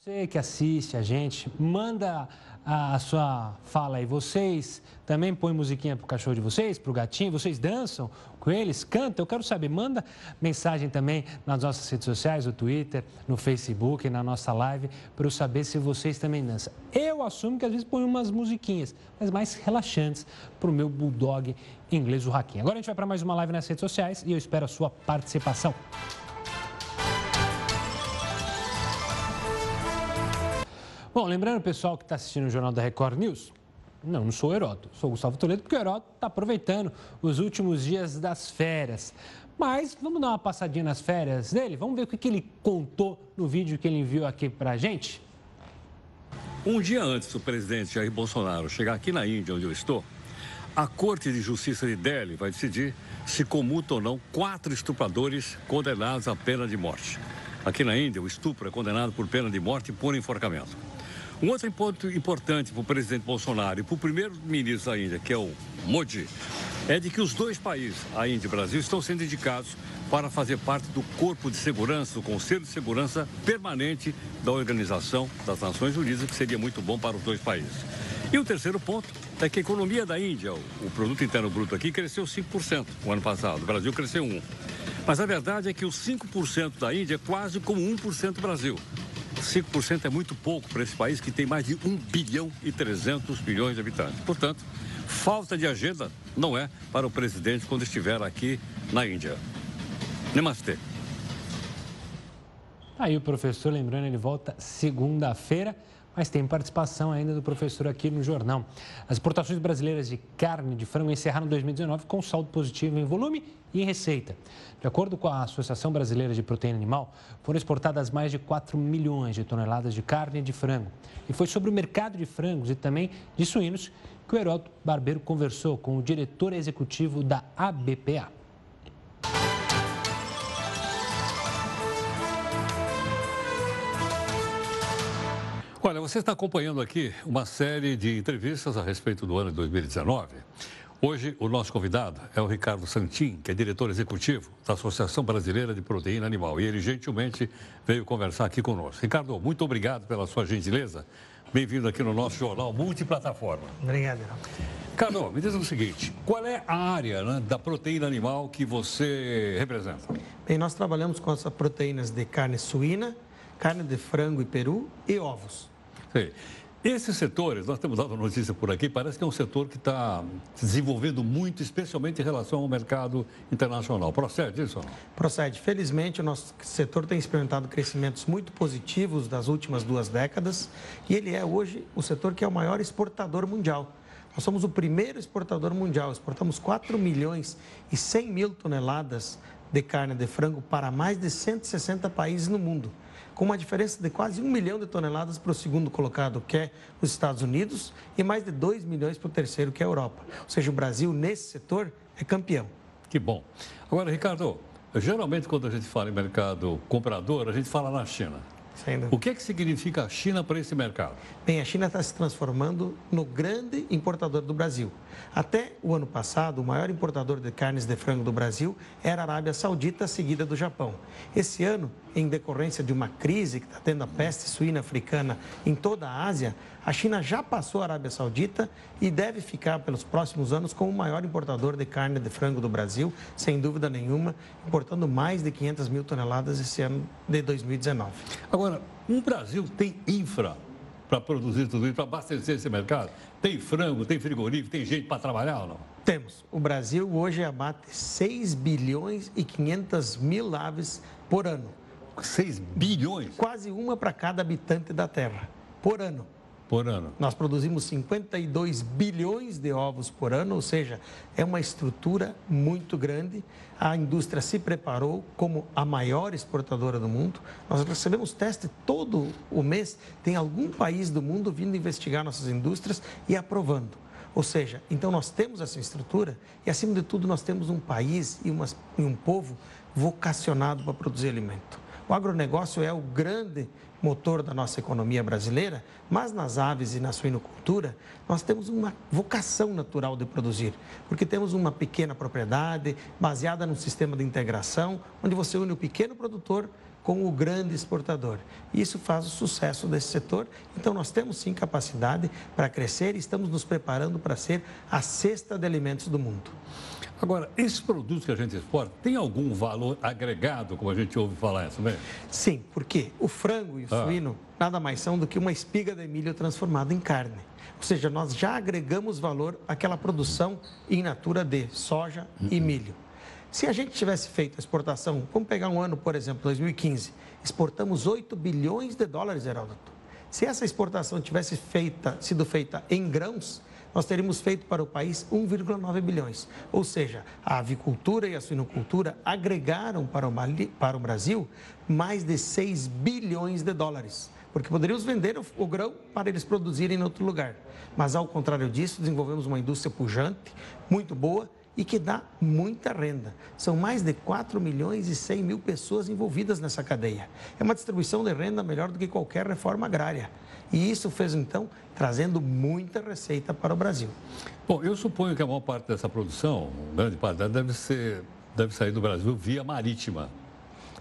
Você que assiste a gente, manda a, a sua fala aí. Vocês também põem musiquinha pro cachorro de vocês, pro gatinho? Vocês dançam com eles? Cantam? Eu quero saber. Manda mensagem também nas nossas redes sociais, no Twitter, no Facebook, na nossa live, para eu saber se vocês também dançam. Eu assumo que às vezes põe umas musiquinhas, mas mais relaxantes pro meu bulldog inglês, o Raquinho. Agora a gente vai para mais uma live nas redes sociais e eu espero a sua participação. Bom, lembrando o pessoal que está assistindo o Jornal da Record News, não, não sou o Heroto, sou o Gustavo Toledo, porque o Heroto está aproveitando os últimos dias das férias. Mas vamos dar uma passadinha nas férias dele? Vamos ver o que, que ele contou no vídeo que ele enviou aqui para a gente? Um dia antes do presidente Jair Bolsonaro chegar aqui na Índia, onde eu estou, a Corte de Justiça de Delhi vai decidir se comuta ou não quatro estupradores condenados à pena de morte. Aqui na Índia, o estupro é condenado por pena de morte por enforcamento. Um outro ponto importante para o presidente Bolsonaro e para o primeiro-ministro da Índia, que é o Modi, é de que os dois países, a Índia e o Brasil, estão sendo indicados para fazer parte do corpo de segurança, do Conselho de Segurança Permanente da Organização das Nações Unidas, que seria muito bom para os dois países. E o terceiro ponto é que a economia da Índia, o produto interno bruto aqui, cresceu 5% o ano passado, o Brasil cresceu 1%. Mas a verdade é que os 5% da Índia é quase como 1% do Brasil. 5% é muito pouco para esse país que tem mais de 1 bilhão e 300 milhões de habitantes. Portanto, falta de agenda não é para o presidente quando estiver aqui na Índia. Namastê. Aí o professor, lembrando, ele volta segunda-feira mas tem participação ainda do professor aqui no jornal. As exportações brasileiras de carne de frango encerraram 2019 com saldo positivo em volume e em receita. De acordo com a Associação Brasileira de Proteína Animal, foram exportadas mais de 4 milhões de toneladas de carne de frango. E foi sobre o mercado de frangos e também de suínos que o Heródoto Barbeiro conversou com o diretor executivo da ABPA. Olha, você está acompanhando aqui uma série de entrevistas a respeito do ano de 2019. Hoje, o nosso convidado é o Ricardo Santin, que é diretor executivo da Associação Brasileira de Proteína Animal. E ele gentilmente veio conversar aqui conosco. Ricardo, muito obrigado pela sua gentileza. Bem-vindo aqui no nosso jornal multiplataforma. Obrigado. Ricardo, me diz o seguinte: qual é a área né, da proteína animal que você representa? Bem, nós trabalhamos com as proteínas de carne suína, carne de frango e peru e ovos. Sim. Esses setores, nós temos dado notícia por aqui, parece que é um setor que está se desenvolvendo muito, especialmente em relação ao mercado internacional. Procede isso? Procede. Felizmente, o nosso setor tem experimentado crescimentos muito positivos das últimas duas décadas e ele é hoje o setor que é o maior exportador mundial. Nós somos o primeiro exportador mundial, exportamos 4 milhões e 100 mil toneladas de carne de frango para mais de 160 países no mundo com uma diferença de quase um milhão de toneladas para o segundo colocado, que é os Estados Unidos, e mais de 2 milhões para o terceiro, que é a Europa. Ou seja, o Brasil, nesse setor, é campeão. Que bom. Agora, Ricardo, geralmente quando a gente fala em mercado comprador, a gente fala na China. O que, é que significa a China para esse mercado? Bem, a China está se transformando no grande importador do Brasil. Até o ano passado, o maior importador de carnes de frango do Brasil era a Arábia Saudita, seguida do Japão. Esse ano, em decorrência de uma crise que está tendo a peste suína africana em toda a Ásia, a China já passou a Arábia Saudita e deve ficar pelos próximos anos como o maior importador de carne de frango do Brasil, sem dúvida nenhuma, importando mais de 500 mil toneladas esse ano de 2019. Agora, o Brasil tem infra para produzir tudo isso, para abastecer esse mercado? Tem frango, tem frigorífico, tem gente para trabalhar ou não? Temos. O Brasil hoje abate 6 bilhões e 500 mil aves por ano. 6 bilhões? Quase uma para cada habitante da Terra, por ano. Por ano. Nós produzimos 52 bilhões de ovos por ano, ou seja, é uma estrutura muito grande. A indústria se preparou como a maior exportadora do mundo. Nós recebemos teste todo o mês. Tem algum país do mundo vindo investigar nossas indústrias e aprovando. Ou seja, então nós temos essa estrutura e, acima de tudo, nós temos um país e, uma, e um povo vocacionado para produzir alimento. O agronegócio é o grande motor da nossa economia brasileira, mas nas aves e na suinocultura, nós temos uma vocação natural de produzir, porque temos uma pequena propriedade baseada num sistema de integração, onde você une o pequeno produtor com o grande exportador. Isso faz o sucesso desse setor. Então, nós temos sim capacidade para crescer e estamos nos preparando para ser a cesta de alimentos do mundo. Agora, esses produtos que a gente exporta, tem algum valor agregado, como a gente ouve falar isso mesmo? Sim, porque o frango e o ah. suíno nada mais são do que uma espiga de milho transformada em carne. Ou seja, nós já agregamos valor àquela produção in natura de soja e uhum. milho. Se a gente tivesse feito a exportação, vamos pegar um ano, por exemplo, 2015, exportamos 8 bilhões de dólares, Heródoto. Se essa exportação tivesse feita, sido feita em grãos, nós teríamos feito para o país 1,9 bilhões. Ou seja, a avicultura e a suinocultura agregaram para o, para o Brasil mais de 6 bilhões de dólares. Porque poderíamos vender o, o grão para eles produzirem em outro lugar. Mas, ao contrário disso, desenvolvemos uma indústria pujante, muito boa, e que dá muita renda. São mais de 4 milhões e 100 mil pessoas envolvidas nessa cadeia. É uma distribuição de renda melhor do que qualquer reforma agrária. E isso fez, então, trazendo muita receita para o Brasil. Bom, eu suponho que a maior parte dessa produção, grande parte dela, deve, ser, deve sair do Brasil via marítima.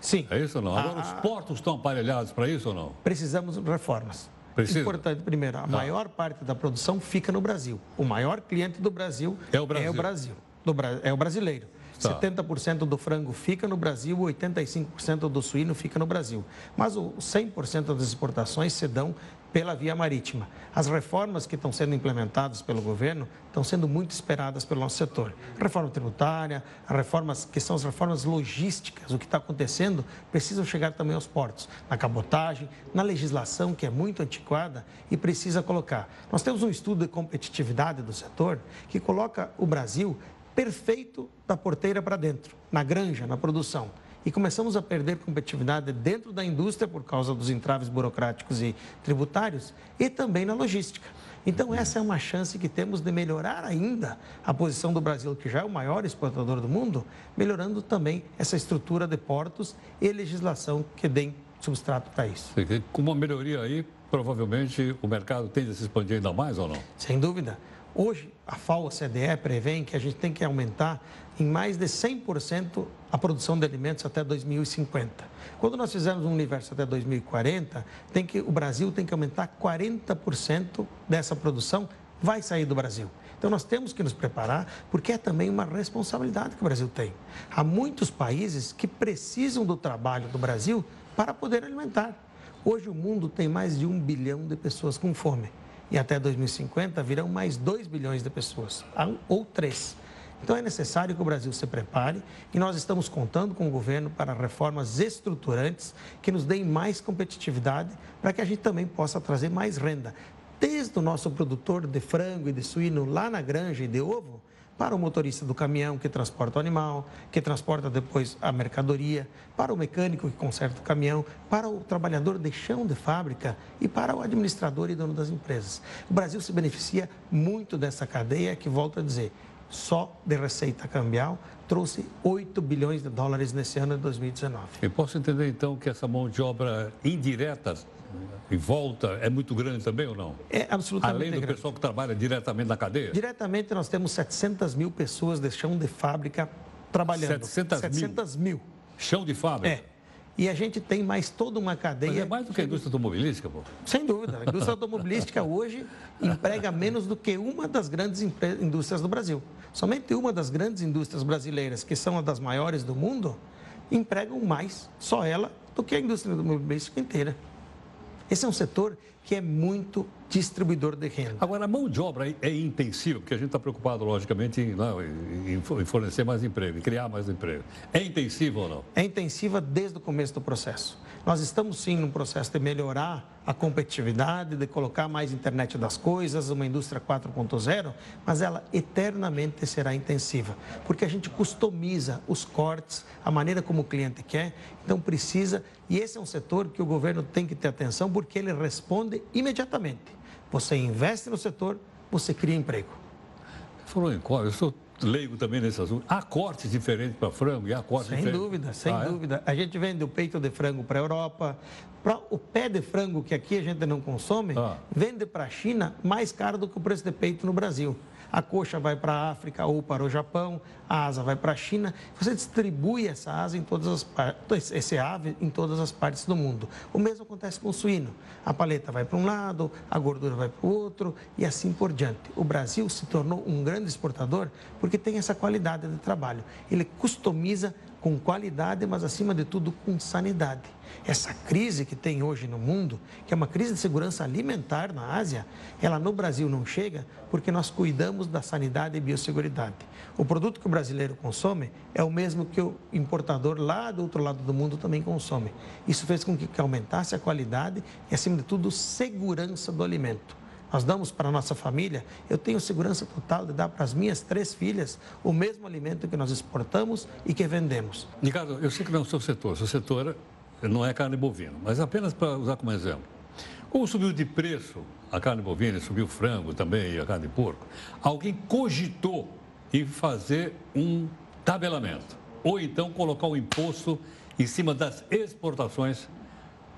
Sim. É isso ou não? Agora, os portos estão aparelhados para isso ou não? Precisamos de reformas. Precisa? Importante, primeiro, a tá. maior parte da produção fica no Brasil. O maior cliente do Brasil é o Brasil. É o, Brasil. Do, é o brasileiro. Tá. 70% do frango fica no Brasil, 85% do suíno fica no Brasil. Mas o 100% das exportações se dão pela via marítima. As reformas que estão sendo implementadas pelo governo estão sendo muito esperadas pelo nosso setor. Reforma tributária, as reformas que são as reformas logísticas, o que está acontecendo, precisam chegar também aos portos, na cabotagem, na legislação que é muito antiquada e precisa colocar. Nós temos um estudo de competitividade do setor que coloca o Brasil perfeito da porteira para dentro, na granja, na produção e começamos a perder competitividade dentro da indústria por causa dos entraves burocráticos e tributários e também na logística. Então, essa é uma chance que temos de melhorar ainda a posição do Brasil, que já é o maior exportador do mundo, melhorando também essa estrutura de portos e legislação que deem substrato para isso. Com uma melhoria aí, provavelmente o mercado tende a se expandir ainda mais ou não? Sem dúvida. Hoje, a FAO-CDE prevê que a gente tem que aumentar em mais de 100% a produção de alimentos até 2050. Quando nós fizermos um universo até 2040, tem que, o Brasil tem que aumentar 40% dessa produção, vai sair do Brasil. Então nós temos que nos preparar, porque é também uma responsabilidade que o Brasil tem. Há muitos países que precisam do trabalho do Brasil para poder alimentar. Hoje o mundo tem mais de um bilhão de pessoas com fome. E até 2050 virão mais 2 bilhões de pessoas, ou 3. Então é necessário que o Brasil se prepare e nós estamos contando com o governo para reformas estruturantes que nos deem mais competitividade para que a gente também possa trazer mais renda, desde o nosso produtor de frango e de suíno lá na granja e de ovo, para o motorista do caminhão que transporta o animal, que transporta depois a mercadoria, para o mecânico que conserta o caminhão, para o trabalhador de chão de fábrica e para o administrador e dono das empresas. O Brasil se beneficia muito dessa cadeia que, volto a dizer, só de receita cambial, trouxe 8 bilhões de dólares nesse ano de 2019. Eu posso entender então que essa mão de obra indireta em volta é muito grande também ou não? É absolutamente Além do grande. pessoal que trabalha diretamente na cadeia? Diretamente nós temos 700 mil pessoas de chão de fábrica trabalhando. 700 mil? 700 mil. Chão de fábrica? É. E a gente tem mais toda uma cadeia. Mas é mais do que a indústria automobilística, pô. Sem dúvida. A indústria automobilística hoje emprega menos do que uma das grandes indústrias do Brasil. Somente uma das grandes indústrias brasileiras, que são uma das maiores do mundo, empregam mais, só ela, do que a indústria automobilística inteira. Esse é um setor que é muito distribuidor de renda. Agora, a mão de obra é intensiva, porque a gente está preocupado, logicamente, em, não, em- em fornecer mais emprego, em criar mais emprego. É intensiva ou não? é intensiva desde o começo do processo. Nós estamos sim num processo de melhorar a competitividade, de colocar mais internet das coisas, uma indústria 4.0, mas ela eternamente será intensiva, porque a gente customiza os cortes, a maneira como o cliente quer, então precisa, e esse é um setor que o governo tem que ter atenção, porque ele responde imediatamente. Você investe no setor, você cria emprego. Falou em corte, eu leigo também nesse assunto. Há cortes diferentes para frango e há cortes Sem diferentes. dúvida, sem Ah, é? dúvida. A gente vende o peito de frango para a Europa. Pra o pé de frango, que aqui a gente não consome, Ah. vende para a China mais caro do que o preço de peito no Brasil. A coxa vai para a África ou para o Japão, a asa vai para a China. Você distribui essa asa em todas as partes, esse ave em todas as partes do mundo. O mesmo acontece com o suíno. A paleta vai para um lado, a gordura vai para o outro e assim por diante. O Brasil se tornou um grande exportador porque tem essa qualidade de trabalho. Ele customiza com qualidade, mas acima de tudo com sanidade. Essa crise que tem hoje no mundo, que é uma crise de segurança alimentar na Ásia, ela no Brasil não chega porque nós cuidamos da sanidade e biosseguridade. O produto que o brasileiro consome é o mesmo que o importador lá do outro lado do mundo também consome. Isso fez com que aumentasse a qualidade e, acima de tudo, segurança do alimento. Nós damos para a nossa família, eu tenho segurança total de dar para as minhas três filhas o mesmo alimento que nós exportamos e que vendemos. Ricardo, eu sei que não é o seu setor, seu setor não é carne bovina, mas apenas para usar como exemplo. Como subiu de preço a carne bovina, subiu o frango também e a carne de porco, alguém cogitou em fazer um tabelamento ou então colocar um imposto em cima das exportações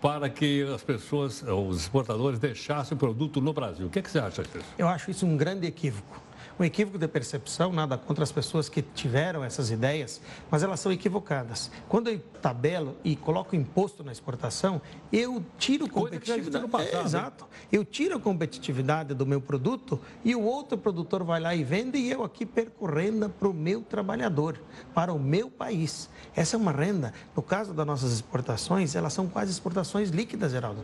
para que as pessoas, os exportadores, deixassem o produto no Brasil. O que, é que você acha disso? Eu acho isso um grande equívoco. Um equívoco de percepção, nada contra as pessoas que tiveram essas ideias, mas elas são equivocadas. Quando eu tabelo e coloco imposto na exportação, eu tiro competitividade. no passado, É, exato. Eu tiro a competitividade do meu produto e o outro produtor vai lá e vende e eu aqui perco renda para o meu trabalhador, para o meu país. Essa é uma renda, no caso das nossas exportações, elas são quase exportações líquidas, Geraldo.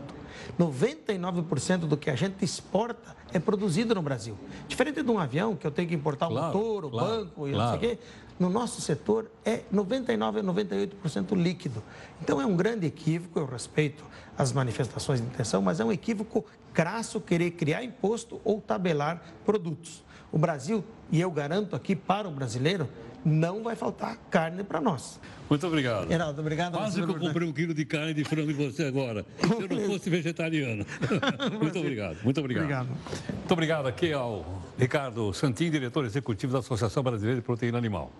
99% do que a gente exporta é produzido no Brasil. Diferente de um avião, que eu tenho que importar o Claro, motor, o claro, banco e claro. não sei o quê. No nosso setor é 99% a 98% líquido. Então é um grande equívoco, eu respeito as manifestações de intenção, mas é um equívoco crasso querer criar imposto ou tabelar produtos. O Brasil, e eu garanto aqui para o brasileiro, não vai faltar carne para nós. Muito obrigado. Geraldo, obrigado. Quase que eu comprei um quilo de carne de frango de você agora. Se eu não fosse vegetariano. muito obrigado, muito obrigado. Obrigado. Muito obrigado aqui ao Ricardo Santin, diretor executivo da Associação Brasileira de Proteína Animal.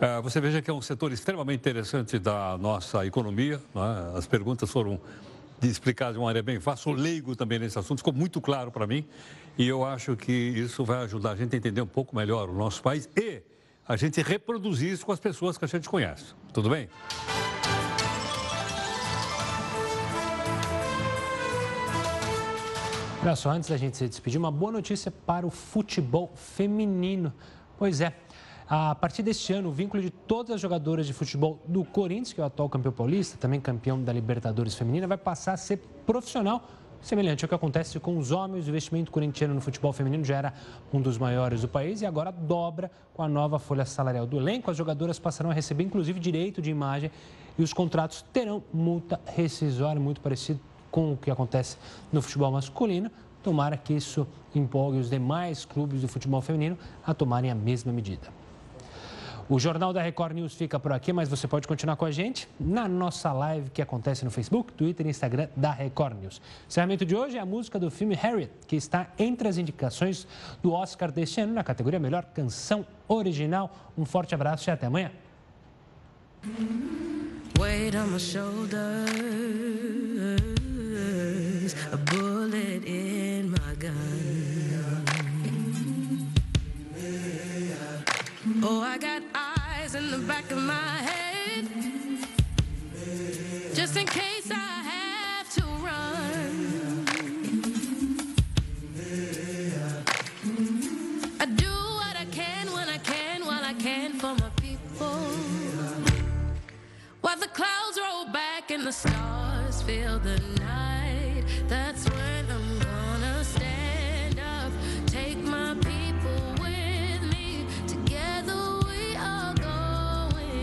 Ah, você veja que é um setor extremamente interessante da nossa economia. não é? As perguntas foram de explicar de uma maneira bem fácil. Sou leigo também nesse assunto, ficou muito claro para mim. E eu acho que isso vai ajudar a gente a entender um pouco melhor o nosso país e a gente reproduzir isso com as pessoas que a gente conhece. Tudo bem? Olha só, antes da gente se despedir, uma boa notícia para o futebol feminino. Pois é, a partir deste ano, o vínculo de todas as jogadoras de futebol do Corinthians, que é o atual campeão paulista, também campeão da Libertadores Feminina, vai passar a ser profissional, semelhante ao que acontece com os homens. O investimento corintiano no futebol feminino já era um dos maiores do país e agora dobra com a nova folha salarial do elenco. As jogadoras passarão a receber, inclusive, direito de imagem e os contratos terão multa rescisória, muito parecido com o que acontece no futebol masculino. Tomara que isso empolgue os demais clubes do futebol feminino a tomarem a mesma medida. O Jornal da Record News fica por aqui, mas você pode continuar com a gente na nossa live que acontece no Facebook, Twitter e Instagram da Record News. O encerramento de hoje é a música do filme Harriet, que está entre as indicações do Oscar deste ano na categoria Melhor Canção Original. Um forte abraço e até amanhã. On my shoulders, a bullet in Oh, I got eyes in the back of my head, just in case I have to run. I do what I can when I can, while I can for my people. While the clouds roll back and the stars fill the night, that's when.